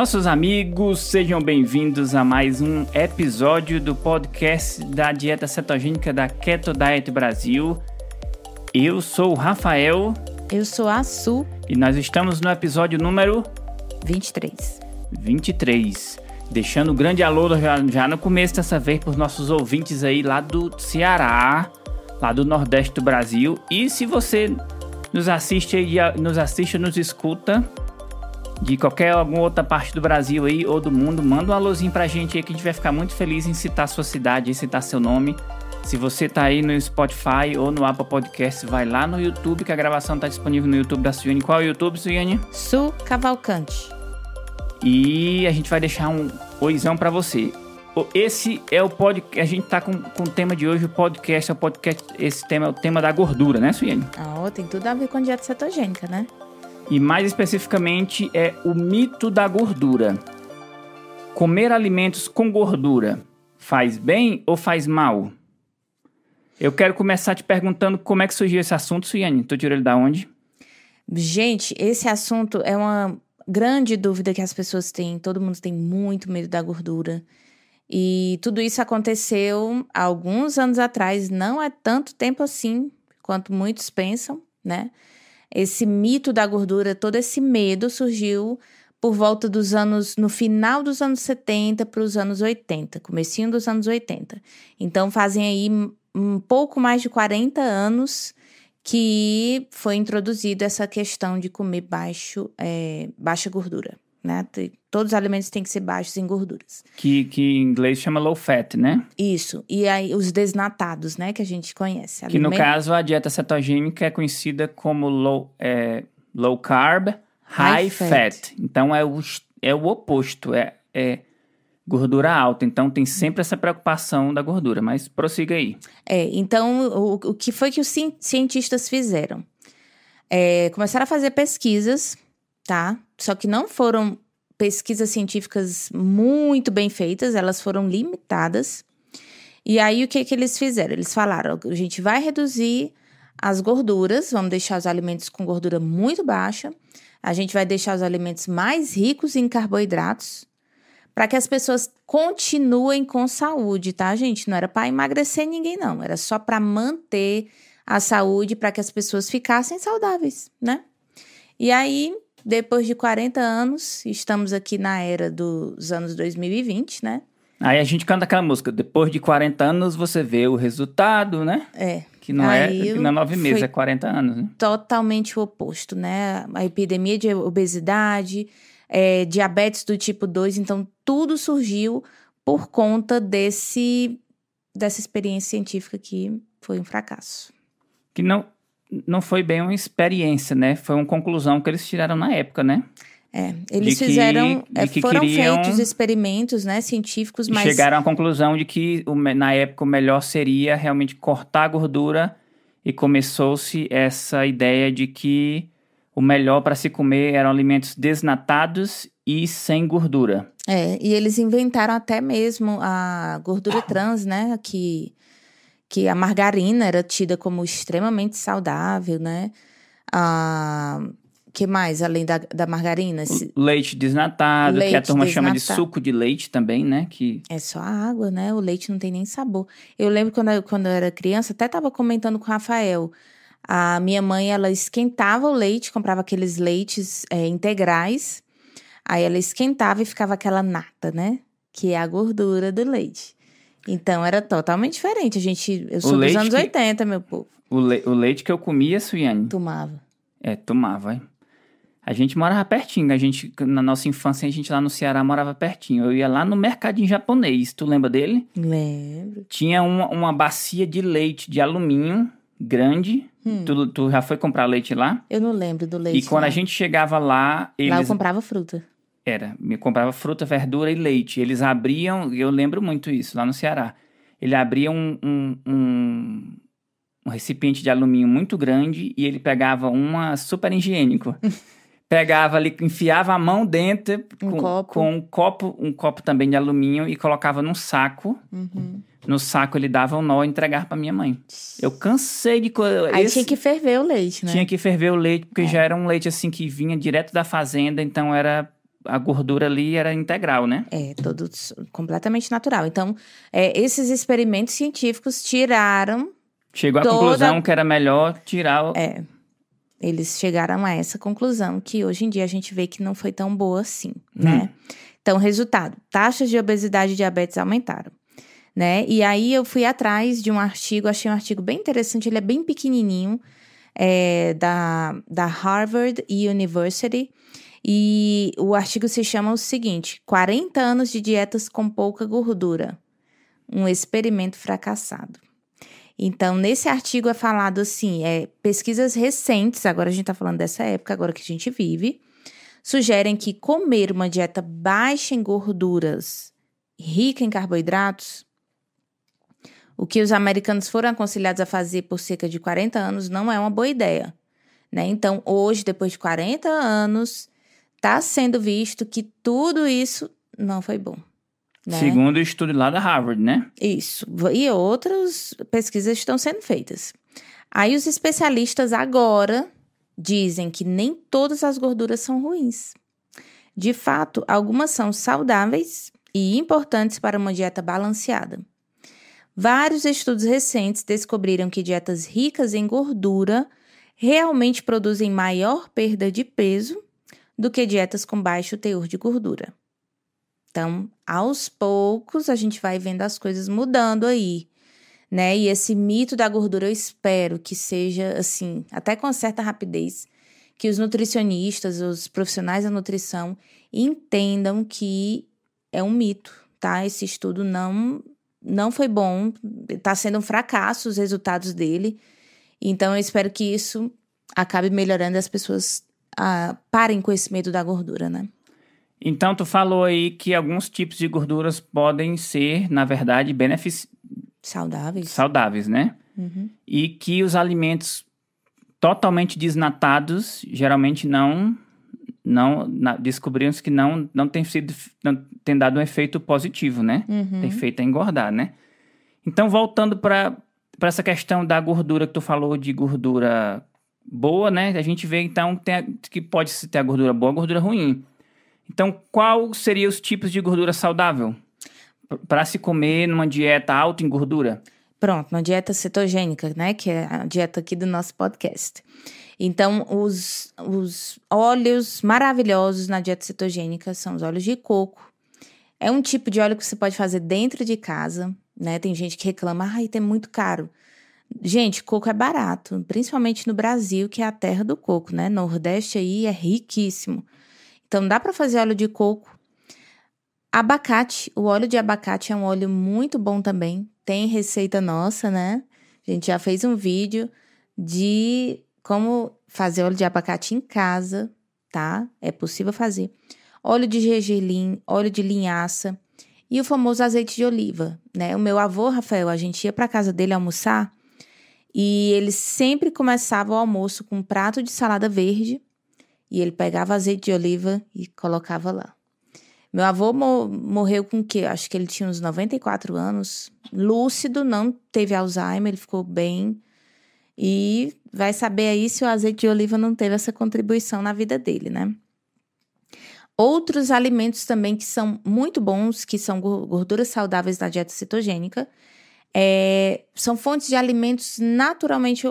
Nossos amigos, sejam bem-vindos a mais um episódio do podcast da dieta cetogênica da Keto Diet Brasil. Eu sou o Rafael. Eu sou a Su. E nós estamos no episódio número 23. 23. Deixando um grande alô já, já no começo dessa vez para os nossos ouvintes aí lá do Ceará, lá do Nordeste do Brasil. E se você nos assiste aí, nos assiste, nos escuta de qualquer alguma outra parte do Brasil aí ou do mundo, manda um alôzinho pra gente aí que a gente vai ficar muito feliz em citar sua cidade, em citar seu nome. Se você tá aí no Spotify ou no Apple Podcast, vai lá no YouTube, que a gravação tá disponível no YouTube da Suiane. Qual é o YouTube, Suiane? Su Cavalcante. E a gente vai deixar um oizão para você. Esse é o podcast. A gente tá com, com o tema de hoje, o podcast é o podcast. Esse tema é o tema da gordura, né, Suiane? Ah, tem tudo a ver com dieta cetogênica, né? E mais especificamente é o mito da gordura. Comer alimentos com gordura faz bem ou faz mal? Eu quero começar te perguntando como é que surgiu esse assunto, Suiane. Tu tirou ele da onde? Gente, esse assunto é uma grande dúvida que as pessoas têm. Todo mundo tem muito medo da gordura. E tudo isso aconteceu alguns anos atrás, não é tanto tempo assim quanto muitos pensam, né? Esse mito da gordura, todo esse medo surgiu por volta dos anos, no final dos anos 70 para os anos 80, comecinho dos anos 80. Então fazem aí um pouco mais de 40 anos que foi introduzida essa questão de comer baixo, é, baixa gordura né? Todos os alimentos têm que ser baixos em gorduras. Que, que em inglês chama low fat, né? Isso. E aí os desnatados, né? Que a gente conhece. Que no caso a dieta cetogênica é conhecida como low, é, low carb, high, high fat. fat. Então é o, é o oposto, é, é gordura alta. Então tem sempre essa preocupação da gordura, mas prossiga aí. É, então o, o que foi que os cientistas fizeram? É, começaram a fazer pesquisas tá? Só que não foram pesquisas científicas muito bem feitas, elas foram limitadas. E aí o que que eles fizeram? Eles falaram: a gente vai reduzir as gorduras, vamos deixar os alimentos com gordura muito baixa, a gente vai deixar os alimentos mais ricos em carboidratos, para que as pessoas continuem com saúde, tá, gente? Não era para emagrecer ninguém, não, era só para manter a saúde, para que as pessoas ficassem saudáveis, né? E aí depois de 40 anos, estamos aqui na era dos anos 2020, né? Aí a gente canta aquela música, depois de 40 anos você vê o resultado, né? É. Que não, é, que não é nove meses, é 40 anos, né? Totalmente o oposto, né? A epidemia de obesidade, é, diabetes do tipo 2, então tudo surgiu por conta desse, dessa experiência científica que foi um fracasso. Que não, não foi bem uma experiência, né? Foi uma conclusão que eles tiraram na época, né? É, eles que, fizeram, é, foram queriam, feitos experimentos, né, científicos, mas... Chegaram à conclusão de que, na época, o melhor seria realmente cortar a gordura e começou-se essa ideia de que o melhor para se comer eram alimentos desnatados e sem gordura. É, e eles inventaram até mesmo a gordura trans, né, que que a margarina era tida como extremamente saudável, né? Ah, que mais, além da, da margarina? Leite desnatado, leite que a turma chama de suco de leite também, né? Que... É só água, né? O leite não tem nem sabor. Eu lembro quando eu, quando eu era criança, até estava comentando com o Rafael. A minha mãe, ela esquentava o leite, comprava aqueles leites é, integrais. Aí ela esquentava e ficava aquela nata, né? Que é a gordura do leite. Então era totalmente diferente. A gente, eu sou dos anos que, 80, meu povo. O, le, o leite que eu comia, Suiane. Tomava. É, tomava. Hein? A gente morava pertinho. A gente, na nossa infância, a gente lá no Ceará morava pertinho. Eu ia lá no mercadinho japonês. Tu lembra dele? Lembro. Tinha uma, uma bacia de leite de alumínio grande. Hum. Tu, tu já foi comprar leite lá? Eu não lembro do leite. E quando a gente chegava lá, eles. Lá eu comprava fruta. Era, me comprava fruta, verdura e leite. Eles abriam, eu lembro muito isso, lá no Ceará. Ele abria um, um, um, um recipiente de alumínio muito grande e ele pegava uma super higiênico. pegava ali, enfiava a mão dentro um com, copo. com um copo, um copo também de alumínio e colocava num saco. Uhum. No saco ele dava um nó e entregava para minha mãe. Eu cansei de Aí esse... tinha que ferver o leite, né? Tinha que ferver o leite porque é. já era um leite assim que vinha direto da fazenda, então era a gordura ali era integral, né? É, todo completamente natural. Então, é, esses experimentos científicos tiraram. Chegou à Toda- conclusão que era melhor tirar. o- É, eles chegaram a essa conclusão que hoje em dia a gente vê que não foi tão boa assim, né? Então, resultado: taxas de obesidade e diabetes aumentaram. Né? E aí eu fui atrás de um artigo, achei um artigo bem interessante, ele é bem pequenininho, é, da, da Harvard University. E o artigo se chama o seguinte: 40 anos de dietas com pouca gordura. Um experimento fracassado. Então, nesse artigo é falado assim: é, pesquisas recentes, agora a gente está falando dessa época, agora que a gente vive, sugerem que comer uma dieta baixa em gorduras, rica em carboidratos, o que os americanos foram aconselhados a fazer por cerca de 40 anos não é uma boa ideia. Né? Então, hoje, depois de 40 anos, está sendo visto que tudo isso não foi bom. Né? Segundo o estudo lá da Harvard, né? Isso. E outras pesquisas estão sendo feitas. Aí os especialistas agora dizem que nem todas as gorduras são ruins. De fato, algumas são saudáveis e importantes para uma dieta balanceada. Vários estudos recentes descobriram que dietas ricas em gordura realmente produzem maior perda de peso do que dietas com baixo teor de gordura. Então, aos poucos, a gente vai vendo as coisas mudando aí, né? E esse mito da gordura, eu espero que seja, assim, até com certa rapidez, que os nutricionistas, os profissionais da nutrição entendam que é um mito, tá? Esse estudo não, não foi bom, tá sendo um fracasso os resultados dele. Então, eu espero que isso acabe melhorando e as pessoas ah, parem com esse medo da gordura, né? Então, tu falou aí que alguns tipos de gorduras podem ser, na verdade, benefici- Saudáveis. saudáveis, né? Uhum. E que os alimentos totalmente desnatados geralmente não não na, descobrimos que não não tem sido não tem dado um efeito positivo, né? Uhum. Tem feito a engordar, né? Então voltando para para essa questão da gordura que tu falou de gordura boa, né? A gente vê então que, tem a- que pode ter a gordura boa, a gordura ruim. Então, qual seria os tipos de gordura saudável para se comer numa dieta alta em gordura? Pronto, uma dieta cetogênica, né? Que é a dieta aqui do nosso podcast. Então, os, os óleos maravilhosos na dieta cetogênica são os óleos de coco. É um tipo de óleo que você pode fazer dentro de casa, né? Tem gente que reclama, ai, é muito caro. Gente, coco é barato, principalmente no Brasil, que é a terra do coco, né? Nordeste aí é riquíssimo. Então, dá para fazer óleo de coco. Abacate, o óleo de abacate é um óleo muito bom também. Tem receita nossa, né? A gente já fez um vídeo de como fazer óleo de abacate em casa, tá? É possível fazer. Óleo de gergelim, óleo de linhaça e o famoso azeite de oliva, né? O meu avô, Rafael, a gente ia para casa dele almoçar e ele sempre começava o almoço com um prato de salada verde e ele pegava azeite de oliva e colocava lá. Meu avô mo- morreu com o quê? Acho que ele tinha uns 94 anos. Lúcido, não teve Alzheimer, ele ficou bem. E vai saber aí se o azeite de oliva não teve essa contribuição na vida dele, né? Outros alimentos também que são muito bons, que são gor- gorduras saudáveis na dieta cetogênica, é, são fontes de alimentos naturalmente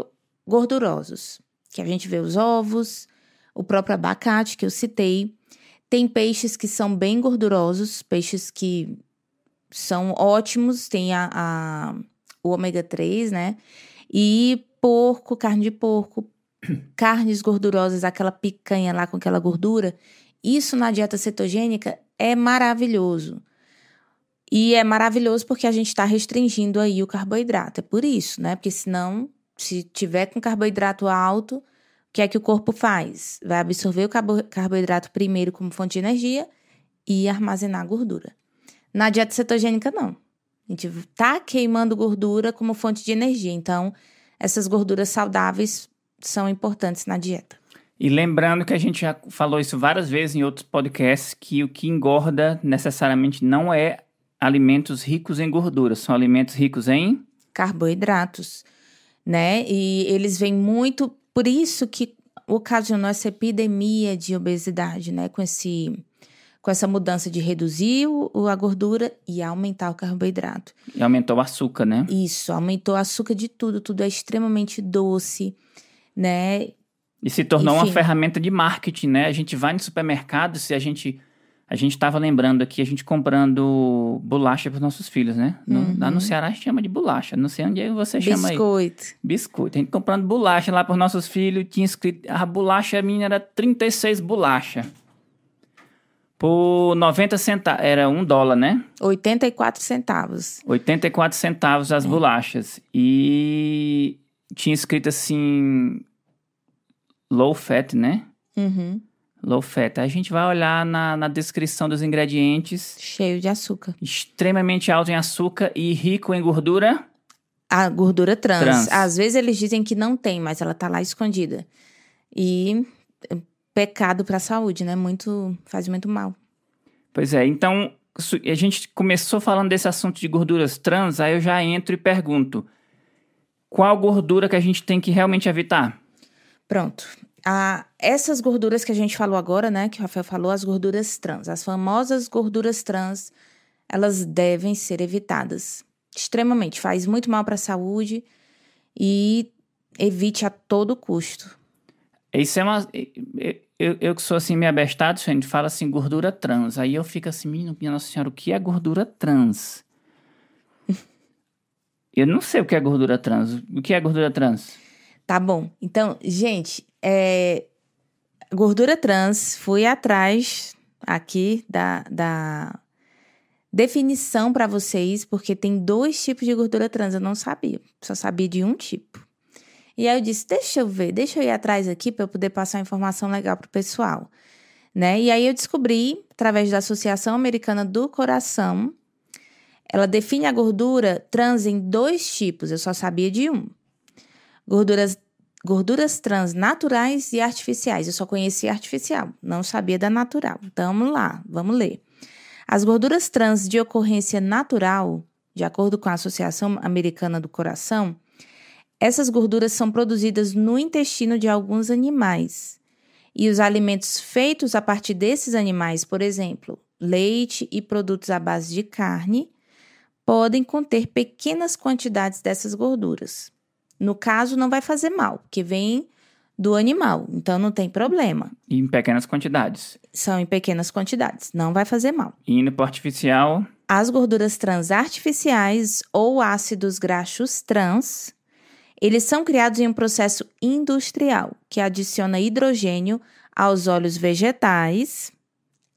gordurosos. Que a gente vê os ovos, o próprio abacate que eu citei. Tem peixes que são bem gordurosos, peixes que são ótimos, tem a, a- o ômega 3, né? E porco, carne de porco, carnes gordurosas, aquela picanha lá com aquela gordura. Isso na dieta cetogênica é maravilhoso. E é maravilhoso porque a gente está restringindo aí o carboidrato. É por isso, né? Porque senão, se tiver com carboidrato alto, o que é que o corpo faz? Vai absorver o carbo- carboidrato primeiro como fonte de energia e armazenar gordura. Na dieta cetogênica, não. A gente tá queimando gordura como fonte de energia. Então, essas gorduras saudáveis são importantes na dieta. E lembrando que a gente já falou isso várias vezes em outros podcasts, que o que engorda necessariamente não é alimentos ricos em gordura, são alimentos ricos em carboidratos, né? E eles vêm muito, por isso que ocasionou essa epidemia de obesidade, né? Com esse com essa mudança de reduzir o, a gordura e aumentar o carboidrato. E aumentou o açúcar, né? Isso, aumentou o açúcar de tudo, tudo é extremamente doce, né? E se tornou Enfim. uma ferramenta de marketing, né? A gente vai no supermercado, se a gente. A gente estava lembrando aqui, a gente comprando bolacha para os nossos filhos, né? No, Lá no Ceará a gente chama de bolacha. Não sei onde você chama aí. Biscoito. Biscoito. A gente comprando bolacha lá para os nossos filhos. Tinha escrito. A bolacha minha era 36 bolacha. Por 90 centavos. Era um dólar, né? 84 centavos. 84 centavos as bolachas. E tinha escrito assim. Low fat, né? Uhum. Low fat. Aí a gente vai olhar na, na descrição dos ingredientes. Cheio de açúcar. Extremamente alto em açúcar e rico em gordura. A gordura trans. Trans. Às vezes eles dizem que não tem, mas ela tá lá escondida. E é, pecado para a saúde, né? Muito faz muito mal. Pois é, então a gente começou falando desse assunto de gorduras trans, aí eu já entro e pergunto: qual gordura que a gente tem que realmente evitar? Pronto. Ah, essas gorduras que a gente falou agora, né? Que o Rafael falou, as gorduras trans, as famosas gorduras trans, elas devem ser evitadas. Extremamente. Faz muito mal para a saúde e evite a todo custo. Isso é uma. Eu, eu que sou assim meio abestado, a gente fala assim, gordura trans. Aí eu fico assim, menino, minha Nossa Senhora, o que é gordura trans? eu não sei o que é gordura trans. O que é gordura trans? Tá bom. Então, gente, é... gordura trans, fui atrás aqui da, da definição para vocês, porque tem dois tipos de gordura trans, eu não sabia, só sabia de um tipo. E aí eu disse, deixa eu ver, deixa eu ir atrás aqui para eu poder passar informação legal pro pessoal, né? E aí eu descobri, através da Associação Americana do Coração, ela define a gordura trans em dois tipos, eu só sabia de um. Gorduras, gorduras trans naturais e artificiais. Eu só conhecia artificial, não sabia da natural. Então, vamos lá, vamos ler. As gorduras trans de ocorrência natural, de acordo com a Associação Americana do Coração, essas gorduras são produzidas no intestino de alguns animais. E os alimentos feitos a partir desses animais, por exemplo, leite e produtos à base de carne, podem conter pequenas quantidades dessas gorduras. No caso, não vai fazer mal, porque vem do animal, então não tem problema. E em pequenas quantidades. São em pequenas quantidades, não vai fazer mal. E para artificial, As gorduras trans artificiais ou ácidos graxos trans, eles são criados em um processo industrial que adiciona hidrogênio aos óleos vegetais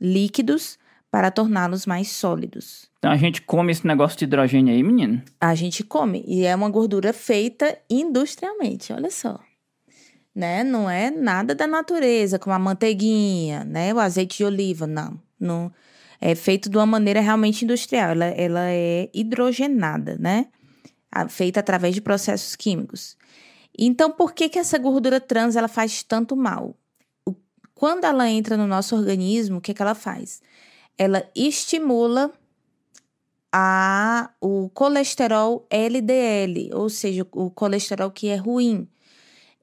líquidos para torná-los mais sólidos. então a gente come esse negócio de hidrogênio aí, menino. A gente come e é uma gordura feita industrialmente, olha só. Né? Não é nada da natureza, como a manteiguinha, né? O azeite de oliva, não. não é feito de uma maneira realmente industrial. Ela, ela é hidrogenada, né? Feita através de processos químicos. Então, por que que essa gordura trans ela faz tanto mal? Quando ela entra no nosso organismo, o que que ela faz? Ela estimula a, o colesterol LDL, ou seja, o colesterol que é ruim.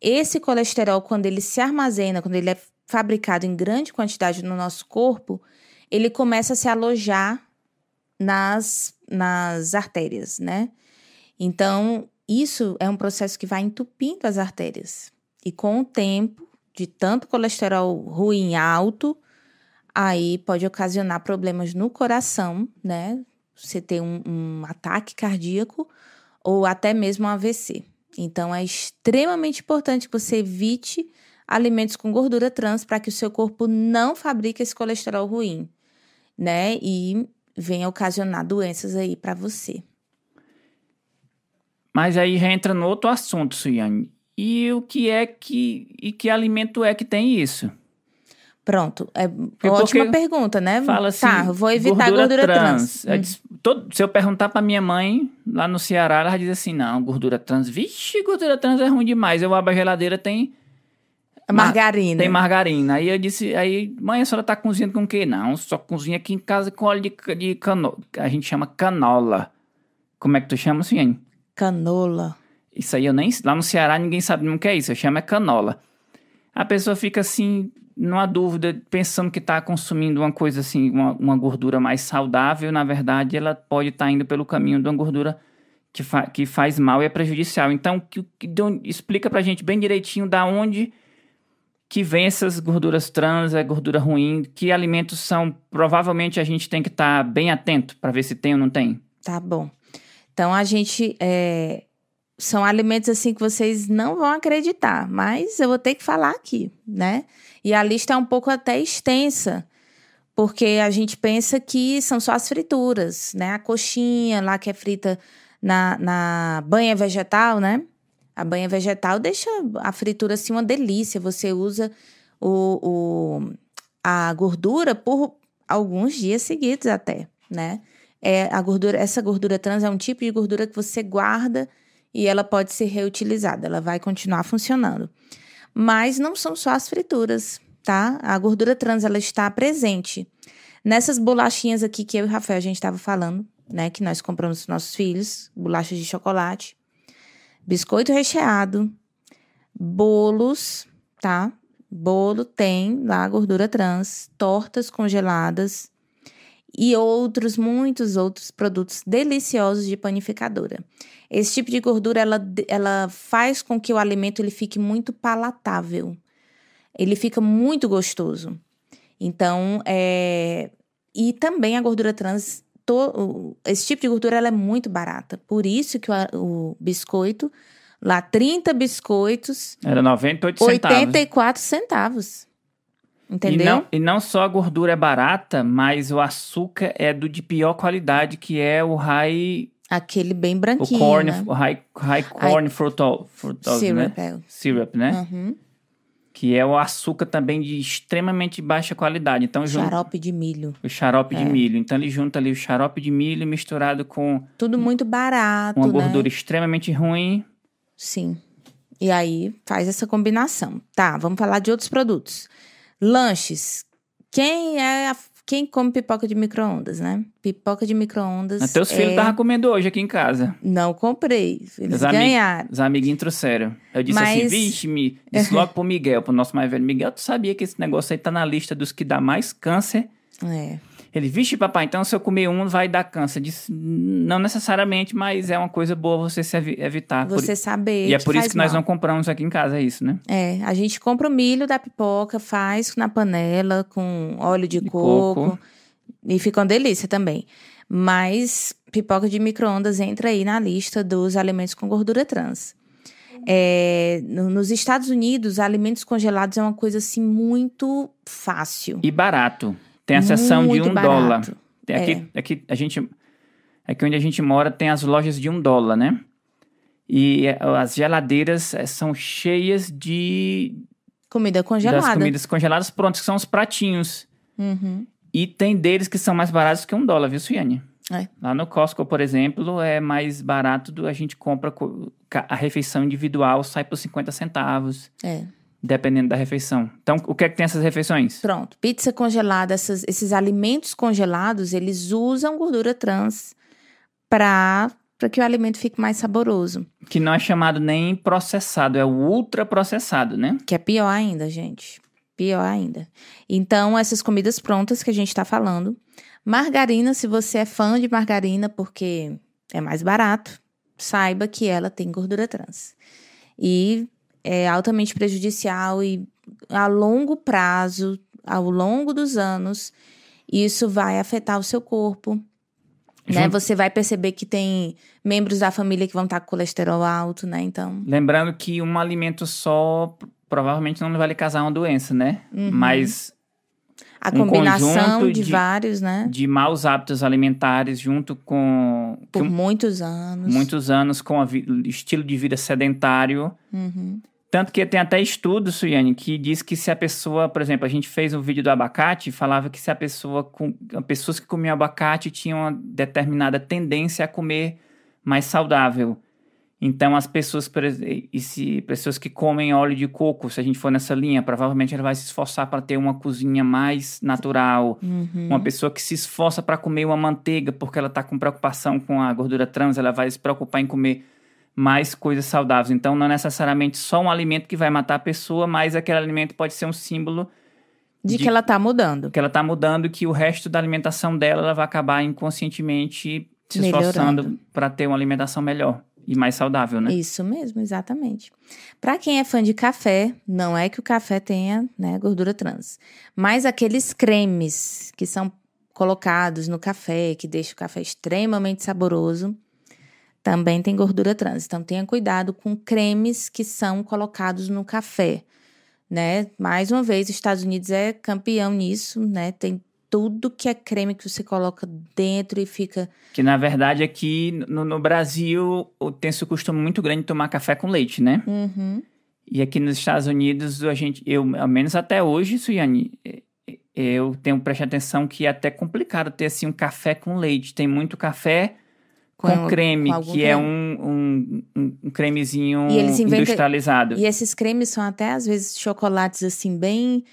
Esse colesterol, quando ele se armazena, quando ele é fabricado em grande quantidade no nosso corpo, ele começa a se alojar nas, nas artérias, né? Então, isso é um processo que vai entupindo as artérias. E com o tempo, de tanto colesterol ruim alto, aí pode ocasionar problemas no coração, né? Você ter um, um ataque cardíaco ou até mesmo um AVC. Então, é extremamente importante que você evite alimentos com gordura trans para que o seu corpo não fabrique esse colesterol ruim, né? E venha ocasionar doenças aí para você. Mas aí já entra no outro assunto, Suiane. E o que é que. E que alimento é que tem isso? Pronto, é ótima pergunta, né? Fala assim. tá, vou evitar a gordura trans. Eu disse- todo- se eu perguntar pra minha mãe, lá no Ceará, ela diz assim: não, gordura trans. Vixe, gordura trans é ruim demais. Eu abro a geladeira, tem, Margarina. tem margarina. Aí eu disse: aí, mãe, a senhora tá cozinhando com o quê? Não, só cozinha aqui em casa com óleo de, de canola. A gente chama canola. Como é que tu chama, Suiane? Canola. Isso aí eu nem. Lá no Ceará ninguém sabe o que é isso. Eu chamo é canola. A pessoa fica assim. Numa dúvida, pensando que está consumindo uma coisa assim, uma, uma, gordura mais saudável, na verdade, ela pode estar tá indo pelo caminho de uma gordura que, fa que faz mal e é prejudicial. Então, que, que, explica pra gente bem direitinho da onde que vem essas gorduras trans, é gordura ruim, que alimentos são, provavelmente a gente tem que estar tá bem atento para ver se tem ou não tem. Tá bom. Então a gente é, são alimentos assim que vocês não vão acreditar, mas eu vou ter que falar aqui, né? E a lista é um pouco até extensa, porque a gente pensa que são só as frituras, né? A coxinha lá que é frita na, na banha vegetal, né? A banha vegetal deixa a fritura assim uma delícia. Você usa o, o, a gordura por alguns dias seguidos até, né? É, a gordura, essa gordura trans é um tipo de gordura que você guarda e ela pode ser reutilizada, ela vai continuar funcionando. Mas não são só as frituras, tá? A gordura trans ela está presente nessas bolachinhas aqui que eu e o Rafael a gente estava falando, né, que nós compramos para nossos filhos, bolachas de chocolate biscoito recheado, bolos, tá? Bolo tem lá gordura trans, tortas congeladas e outros, muitos outros produtos deliciosos de panificadora. Esse tipo de gordura, ela, ela faz com que o alimento ele fique muito palatável. Ele fica muito gostoso. Então, é... E também a gordura trans to, esse tipo de gordura ela é muito barata. Por isso que o, o biscoito, lá 30 biscoitos. Era 98 centavos. 84 centavos. Entendeu? E não, e não só a gordura é barata, mas o açúcar é do de pior qualidade, que é o high. Aquele bem branquinho. O corn, né? high, high corn frutose, frutose Syrup, né? é. Syrup, né? Uhum. Que é o açúcar também de extremamente baixa qualidade. Então, xarope de milho. O xarope É. de milho. Então ele junta ali o xarope de milho misturado com Tudo muito barato, uma né? gordura extremamente ruim. Sim. E aí faz essa combinação. Tá, vamos falar de outros produtos. Lanches. Quem é a- quem come pipoca de micro-ondas, né? Pipoca de micro-ondas. Até os filhos é... estavam comendo hoje aqui em casa. Não comprei. Eles Os ganharam. Os amiguinhos trouxeram. Eu disse assim, Mas- vixe, me... disse logo pro Miguel, pro nosso mais velho. Miguel, tu sabia que esse negócio aí tá na lista dos que dá mais câncer? É. Ele, vixe, papai, então se eu comer um vai dar câncer. Disse, não necessariamente, mas é uma coisa boa você se evi- evitar. Por- Você saber. E é por isso que nós mal. não compramos aqui em casa, é isso, né? É, a gente compra o milho da pipoca, faz na panela com óleo de, De coco, coco. e fica uma delícia também. Mas pipoca de micro-ondas entra aí na lista dos alimentos com gordura trans. É, no- nos Estados Unidos, alimentos congelados é uma coisa assim muito fácil. E barato. Tem a seção de um barato. dólar. Tem aqui, aqui a gente... Aqui onde a gente mora tem as lojas de um dólar, né? E eh, as geladeiras eh, são cheias de Comida congelada. das comidas congeladas prontas, que são os pratinhos. Uhum. E tem deles que são mais baratos que um dólar, viu, Suiane? É. Lá no Costco, por exemplo, é mais barato do a gente compra a refeição individual sai por 50 centavos, É. dependendo da refeição. Então, o que é que tem essas refeições? Pronto, pizza congelada, essas- esses alimentos congelados, eles usam gordura trans para que o alimento fique mais saboroso. Que não é chamado nem processado, é o ultraprocessado, né? Que é pior ainda, gente. Pior ainda. Então, essas comidas prontas que a gente está falando. Margarina, se você é fã de margarina, porque é mais barato, saiba que ela tem gordura trans. E é altamente prejudicial e a longo prazo, ao longo dos anos, isso vai afetar o seu corpo. Né? Você vai perceber que tem membros da família que vão estar com colesterol alto, né? Então, Lembrando que um alimento só provavelmente não vai lhe causar uma doença, né? Uhum. Mas a Um combinação de, de- vários, né? de maus hábitos alimentares junto com Por que muitos anos. muitos anos com o estilo de vida sedentário. Uhum. Tanto que tem até estudo, Suiane, que diz que se a pessoa, por exemplo, a gente fez um vídeo do abacate e falava que se a pessoa, com, pessoas que comiam abacate tinham uma determinada tendência a comer mais saudável. Então, as pessoas, e se pessoas que comem óleo de coco, se a gente for nessa linha, provavelmente ela vai se esforçar para ter uma cozinha mais natural. Uhum. Uma pessoa que se esforça para comer uma manteiga porque ela está com preocupação com a gordura trans, ela vai se preocupar em comer mais coisas saudáveis. Então, não é necessariamente só um alimento que vai matar a pessoa, mas aquele alimento pode ser um símbolo De, De- que ela tá mudando. que ela tá mudando, que o resto da alimentação dela ela vai acabar inconscientemente se esforçando para ter uma alimentação melhor e mais saudável, né? Isso mesmo, exatamente. Para quem é fã de café, não é que o café tenha né, gordura trans, mas aqueles cremes que são colocados no café, que deixam o café extremamente saboroso, também tem gordura trans. Então tenha cuidado com cremes que são colocados no café, né? Mais uma vez, os Estados Unidos é campeão nisso, né? Tem tudo que é creme que você coloca dentro e fica Que na verdade aqui no, no Brasil o- tem esse costume muito grande de tomar café com leite, né? Uhum. E aqui nos Estados Unidos, a gente, eu, ao menos até hoje, Suiane, eh, eh, eu tenho prestado atenção que é até complicado ter assim um café com leite. Tem muito café com, Com- creme, com que é creme. um, um, um- um cremezinho inventam- industrializado. E esses cremes são até, às vezes, chocolates assim, bem.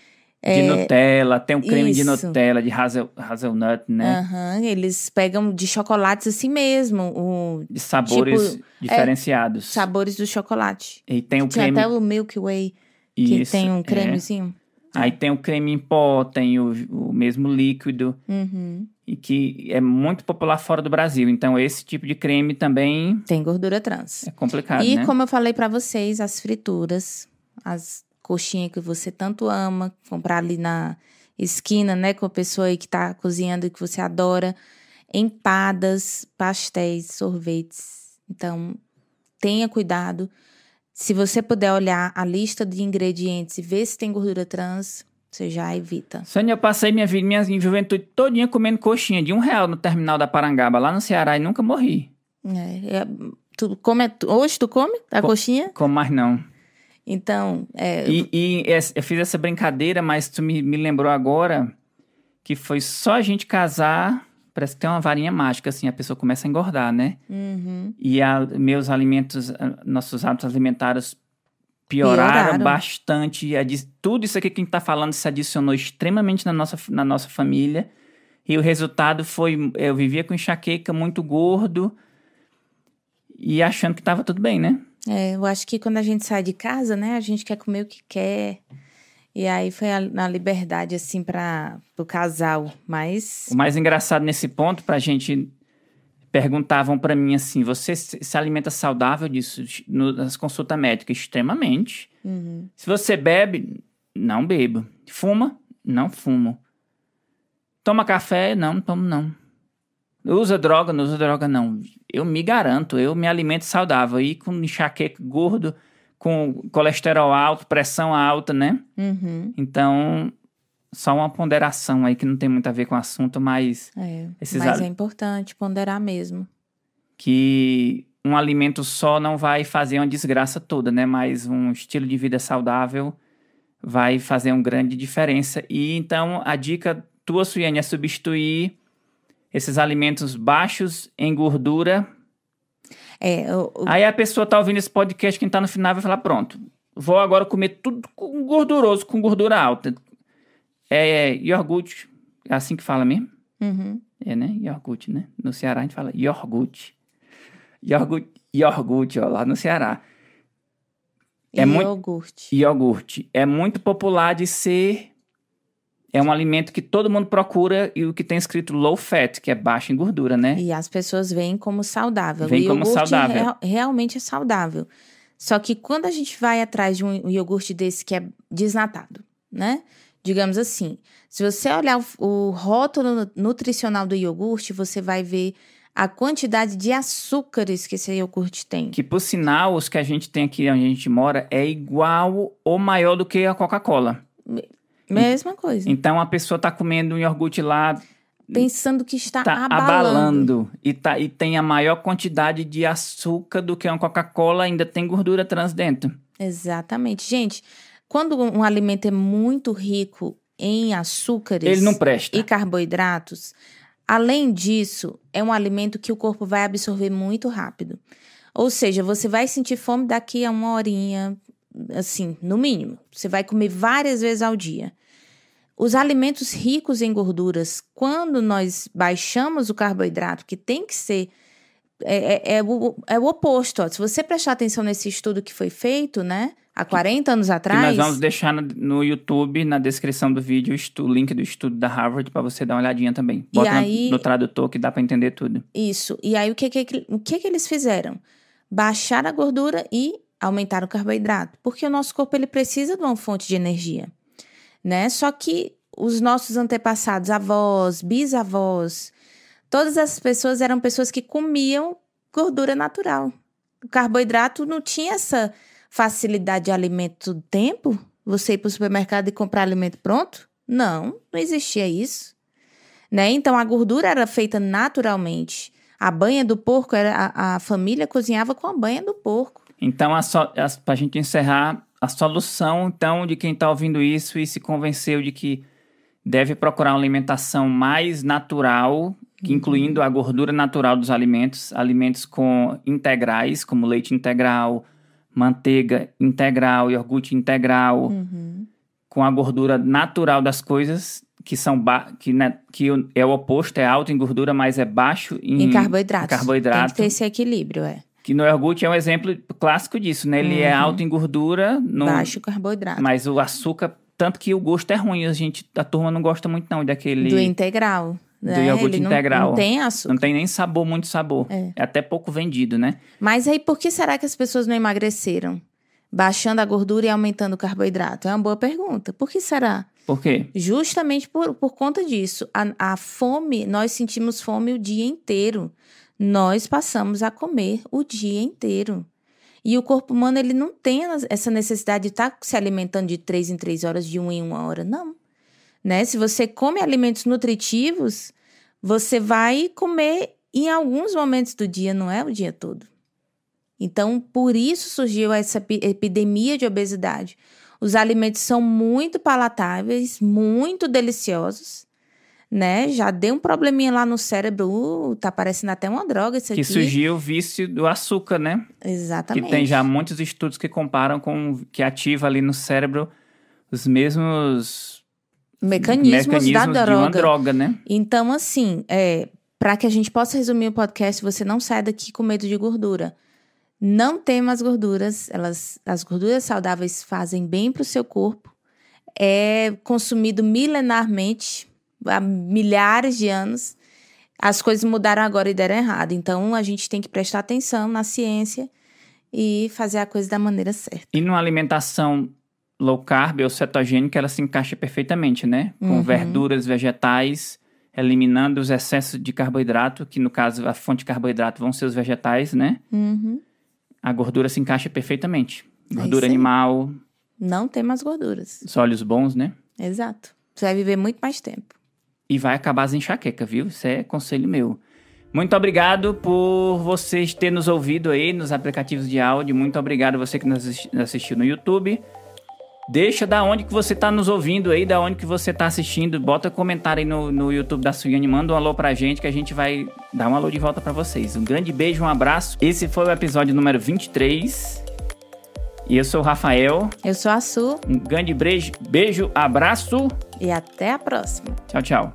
De Nutella, tem um creme de isso. Nutella, de hazel, hazelnut, né? Aham, eles pegam de chocolates assim mesmo, o De sabores Tipo, diferenciados. sabores do chocolate. E tem o creme. até o Milky Way, que isso, tem um é. cremezinho. Aí tem o creme em pó, tem o, o mesmo líquido. Uhum. E que é muito popular fora do Brasil. Então, esse tipo de creme também Tem gordura trans. é complicado, e né? como eu falei pra vocês, as frituras, as coxinhas que você tanto ama, comprar ali na esquina, né, com a pessoa aí que tá cozinhando e que você adora, empadas, pastéis, sorvetes. Então, tenha cuidado. Se você puder olhar a lista de ingredientes e ver se tem gordura trans, você já evita. Sônia, eu passei minha vida, minha juventude todinha comendo coxinha de um real no terminal da Parangaba, lá no Ceará, e nunca morri. É, é, tu come, hoje tu come a Co- coxinha? Como mais não. Então, é, E, e eu fiz essa brincadeira, mas tu me, me lembrou agora que foi só a gente casar, parece que tem uma varinha mágica, assim, a pessoa começa a engordar, né? uhum, E a- meus alimentos, nossos hábitos alimentares pioraram, Pioraram. bastante. Tudo isso aqui que a gente está falando se adicionou extremamente na nossa, na nossa família. E o resultado foi: eu vivia com enxaqueca, muito gordo. E achando que estava tudo bem, né? É, eu acho que quando a gente sai de casa, né, a gente quer comer o que quer. E aí foi a, na liberdade, assim, para o casal. Mas. O mais engraçado nesse ponto, pra gente. Perguntavam pra mim assim: você se alimenta saudável disso? No- nas consultas médicas? Extremamente. Uhum. Se você bebe, não bebo. Fuma, não fumo. Toma café, não, não tomo não. Usa droga, não usa droga não. Eu me garanto, eu me alimento saudável. E com enxaqueca gordo, com colesterol alto, pressão alta, né? Uhum. Então, só uma ponderação aí que não tem muito a ver com o assunto, mas É. Esses Mas é importante ponderar mesmo. que um alimento só não vai fazer uma desgraça toda, né? Mas um estilo de vida saudável vai fazer uma grande diferença. E então a dica tua, Suiane, é substituir esses alimentos baixos em gordura. É, o- o- Aí a pessoa tá ouvindo esse podcast, quem tá no final vai falar: pronto, vou agora comer tudo com gorduroso, com gordura alta. É iogurte, é assim que fala mesmo? Uhum. É, né? Iogurte, né? No Ceará a gente fala iogurte. Iogurte, iogurte ó, lá no Ceará. É e muito- iogurte. Iogurte. É muito popular de ser... É um alimento que todo mundo procura e o que tem escrito low fat, que é baixo em gordura, né? E as pessoas veem como saudável. Veem o como iogurte saudável. real- realmente é saudável. Só que quando a gente vai atrás de um iogurte desse que é desnatado, né? Digamos assim, se você olhar o, rótulo nutricional do iogurte, você vai ver a quantidade de açúcares que esse iogurte tem. Que, por sinal, os que a gente tem aqui onde a gente mora é igual ou maior do que a Coca-Cola. Mesma coisa. Então, a pessoa tá comendo um iogurte lá, Pensando que está tá abalando. abalando e, tá, e tem a maior quantidade de açúcar do que uma Coca-Cola, ainda tem gordura trans dentro. Exatamente. Gente, quando um alimento é muito rico em açúcares e carboidratos, além disso, é um alimento que o corpo vai absorver muito rápido. Ou seja, você vai sentir fome daqui a uma horinha, assim, no mínimo. Você vai comer várias vezes ao dia. Os alimentos ricos em gorduras, quando nós baixamos o carboidrato, que tem que ser é, é, é, o, é o oposto. Ó. Se você prestar atenção nesse estudo que foi feito, né? Há 40 anos atrás. Que nós vamos deixar no, no, YouTube, na descrição do vídeo, o, estudo, o link do estudo da Harvard para você dar uma olhadinha também. Bota aí, no, no, tradutor que dá para entender tudo. Isso. E aí o que, que, o que, que eles fizeram? Baixar a gordura e aumentar o carboidrato, porque o nosso corpo ele precisa de uma fonte de energia, né? Só que os nossos antepassados, avós, bisavós, todas essas pessoas eram pessoas que comiam gordura natural. O carboidrato não tinha essa facilidade de alimento do tempo? Você ir para o supermercado e comprar alimento pronto? Não, não existia isso. Né? Então a gordura era feita naturalmente. A banha do porco era a, a família cozinhava com a banha do porco. Então, para a gente encerrar, a solução então de quem está ouvindo isso e se convenceu de que deve procurar uma alimentação mais natural. Incluindo a gordura natural dos alimentos, alimentos com integrais, como leite integral, manteiga integral, iogurte integral, uhum. com a gordura natural das coisas, que são que, né, que é o oposto, é alto em gordura, mas é baixo em, em carboidrato. Em carboidrato. Tem que ter esse equilíbrio, é. Que no iogurte é um exemplo clássico disso, né? Ele é uhum. é alto em gordura, no, baixo carboidrato. Mas o açúcar, tanto que o gosto é ruim, a gente, a turma não gosta muito não daquele do integral. Do né? iogurte Ele integral. Não, não, tem açúcar. Não tem nem sabor, muito sabor. É. é até pouco vendido, né? Mas aí por que será que as pessoas não emagreceram? baixando a gordura e aumentando o carboidrato? É uma boa pergunta. Por que será? Por quê? Justamente por, por conta disso. A, a fome, nós sentimos fome o dia inteiro. Nós passamos a comer o dia inteiro. E o corpo humano, ele não tem essa necessidade de estar tá se alimentando de três em três horas, de uma em uma hora, não. Né? Se você come alimentos nutritivos, você vai comer em alguns momentos do dia, não é o dia todo. Então, por isso surgiu essa epidemia de obesidade. Os alimentos são muito palatáveis, muito deliciosos, né? Já deu um probleminha lá no cérebro, uh, tá parecendo até uma droga isso que aqui. Que surgiu o vício do açúcar, né? Exatamente. Que tem já muitos estudos que comparam com que ativa ali no cérebro os mesmos mecanismos, mecanismos da droga. droga, né? Então, assim, é, para que a gente possa resumir o podcast, você não sai daqui com medo de gordura não tema as gorduras, elas, as gorduras saudáveis fazem bem para o seu corpo. É consumido milenarmente, há milhares de anos. As coisas mudaram agora e deram errado. Então a gente tem que prestar atenção na ciência e fazer a coisa da maneira certa. E numa alimentação low carb ou cetogênica, ela se encaixa perfeitamente, né? Com uhum. verduras, vegetais, eliminando os excessos de carboidrato, que no caso a fonte de carboidrato vão ser os vegetais, né? Uhum a gordura se encaixa perfeitamente. É gordura é animal. Não tem mais gorduras. Os óleos bons, né? Exato. Você vai viver muito mais tempo. E vai acabar as enxaquecas, viu? Isso é conselho meu. Muito obrigado por vocês terem nos ouvido aí nos aplicativos de áudio. Muito obrigado você que nos assistiu no YouTube. Deixa da onde que você está nos ouvindo aí, da onde que você está assistindo. Bota comentário aí no, no YouTube da Suiane, manda um alô pra gente que a gente vai dar um alô de volta para vocês. Um grande beijo, um abraço. Esse foi o episódio número 23. E eu sou o Rafael. Eu sou a Su. Um grande beijo, beijo, abraço. E até a próxima. Tchau, tchau.